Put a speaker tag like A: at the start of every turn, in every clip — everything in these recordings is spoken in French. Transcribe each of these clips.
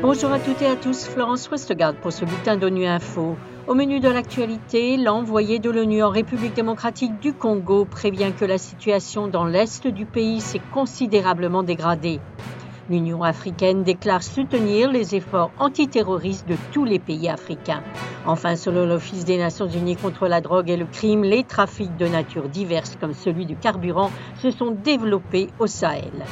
A: Bonjour à toutes et à tous, Florence Westgard pour ce bulletin d'ONU Info. Au menu de l'actualité, l'envoyé de l'ONU en République démocratique du Congo prévient que la situation dans l'est du pays s'est considérablement dégradée. L'Union africaine déclare soutenir les efforts antiterroristes de tous les pays africains. Enfin, selon l'Office des Nations Unies contre la drogue et le crime, les trafics de nature diverse comme celui du carburant se sont développés au Sahel.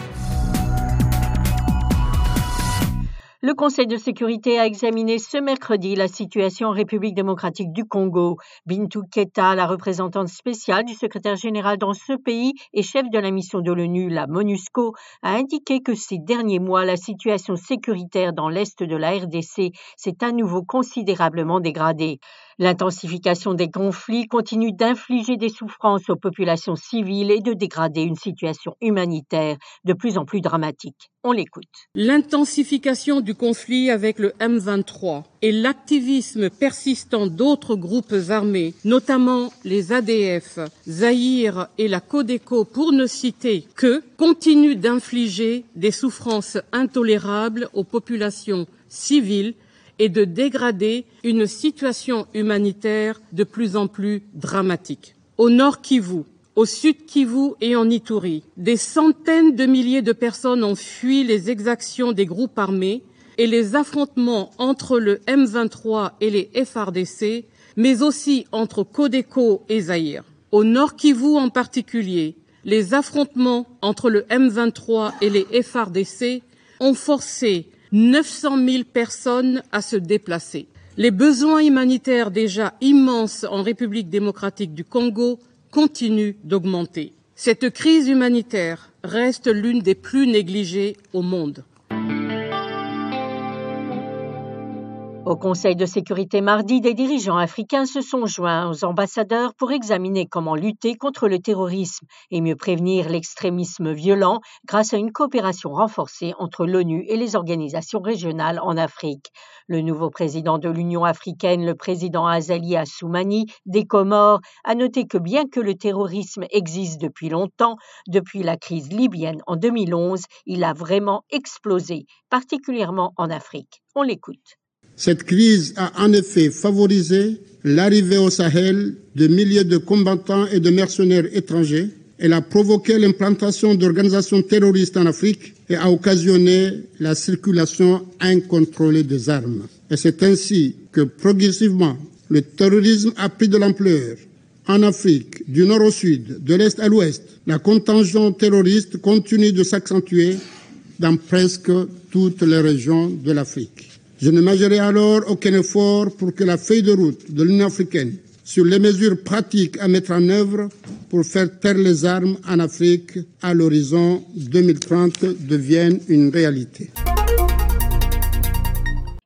A: Le Conseil de sécurité a examiné ce mercredi la situation en République démocratique du Congo. Bintou Keta, la représentante spéciale du secrétaire général dans ce pays et chef de la mission de l'ONU, la MONUSCO, a indiqué que ces derniers mois, la situation sécuritaire dans l'est de la RDC s'est à nouveau considérablement dégradée. L'intensification des conflits continue d'infliger des souffrances aux populations civiles et de dégrader une situation humanitaire de plus en plus dramatique. On l'écoute.
B: L'intensification du conflit avec le M23 et l'activisme persistant d'autres groupes armés, notamment les ADF, Zahir et la Codeco pour ne citer que, continuent d'infliger des souffrances intolérables aux populations civiles et de dégrader une situation humanitaire de plus en plus dramatique. Au nord Kivu, au sud Kivu et en Ituri, des centaines de milliers de personnes ont fui les exactions des groupes armés et les affrontements entre le M23 et les FRDC, mais aussi entre Codeco et Zaïre. Au nord Kivu en particulier, les affrontements entre le M23 et les FRDC ont forcé 900 000 personnes à se déplacer. Les besoins humanitaires déjà immenses en République démocratique du Congo continuent d'augmenter. Cette crise humanitaire reste l'une des plus négligées au monde.
A: Au Conseil de sécurité mardi, des dirigeants africains se sont joints aux ambassadeurs pour examiner comment lutter contre le terrorisme et mieux prévenir l'extrémisme violent grâce à une coopération renforcée entre l'ONU et les organisations régionales en Afrique. Le nouveau président de l'Union africaine, le président Azali Assoumani des Comores, a noté que bien que le terrorisme existe depuis longtemps, depuis la crise libyenne en 2011, il a vraiment explosé, particulièrement en Afrique. On l'écoute.
C: Cette crise a en effet favorisé l'arrivée au Sahel de milliers de combattants et de mercenaires étrangers. Elle a provoqué l'implantation d'organisations terroristes en Afrique et a occasionné la circulation incontrôlée des armes. Et c'est ainsi que progressivement, le terrorisme a pris de l'ampleur. En Afrique, du nord au sud, de l'est à l'ouest, la contingent terroriste continue de s'accentuer dans presque toutes les régions de l'Afrique. Je ne mesurerai alors aucun effort pour que la feuille de route de l'Union africaine sur les mesures pratiques à mettre en œuvre pour faire taire les armes en Afrique à l'horizon 2030 devienne une réalité.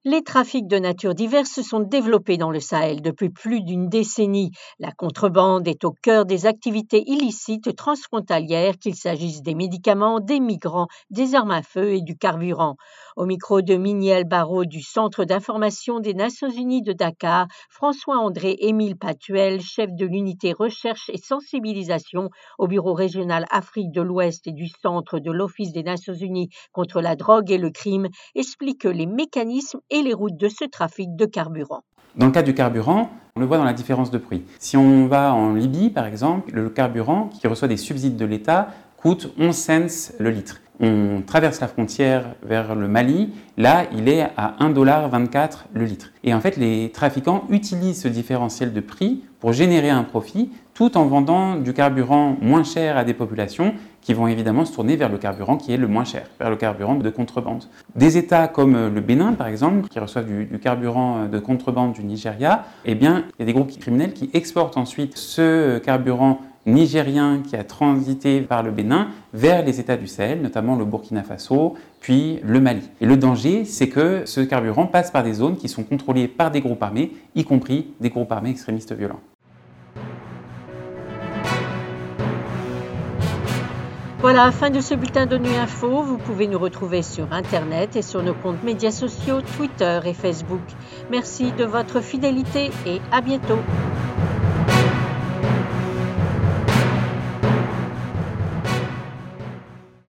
A: Les trafics de nature diverse se sont développés dans le Sahel depuis plus d'une décennie. La contrebande est au cœur des activités illicites transfrontalières, qu'il s'agisse des médicaments, des migrants, des armes à feu et du carburant. Au micro de Miniel Barrault du Centre d'information des Nations Unies de Dakar, François-André Émile Patuel, chef de l'unité recherche et sensibilisation au Bureau régional Afrique de l'Ouest et du Centre de l'Office des Nations Unies contre la drogue et le crime, explique les mécanismes et les routes de ce trafic de carburant.
D: Dans le cas du carburant, on le voit dans la différence de prix. Si on va en Libye, par exemple, le carburant qui reçoit des subsides de l'État coûte 11 cents le litre. On traverse la frontière vers le Mali, là il est à 1,24$ le litre. Et en fait les trafiquants utilisent ce différentiel de prix pour générer un profit tout en vendant du carburant moins cher à des populations qui vont évidemment se tourner vers le carburant qui est le moins cher, vers le carburant de contrebande. Des États comme le Bénin, par exemple, qui reçoivent du, carburant de contrebande du Nigeria, eh bien, il y a des groupes criminels qui exportent ensuite ce carburant nigérien qui a transité par le Bénin vers les États du Sahel, notamment le Burkina Faso, puis le Mali. Et le danger, c'est que ce carburant passe par des zones qui sont contrôlées par des groupes armés, y compris des groupes armés extrémistes violents.
A: Voilà, fin de ce bulletin de Nuit Info. Vous pouvez nous retrouver sur Internet et sur nos comptes médias sociaux, Twitter et Facebook. Merci de votre fidélité et à bientôt.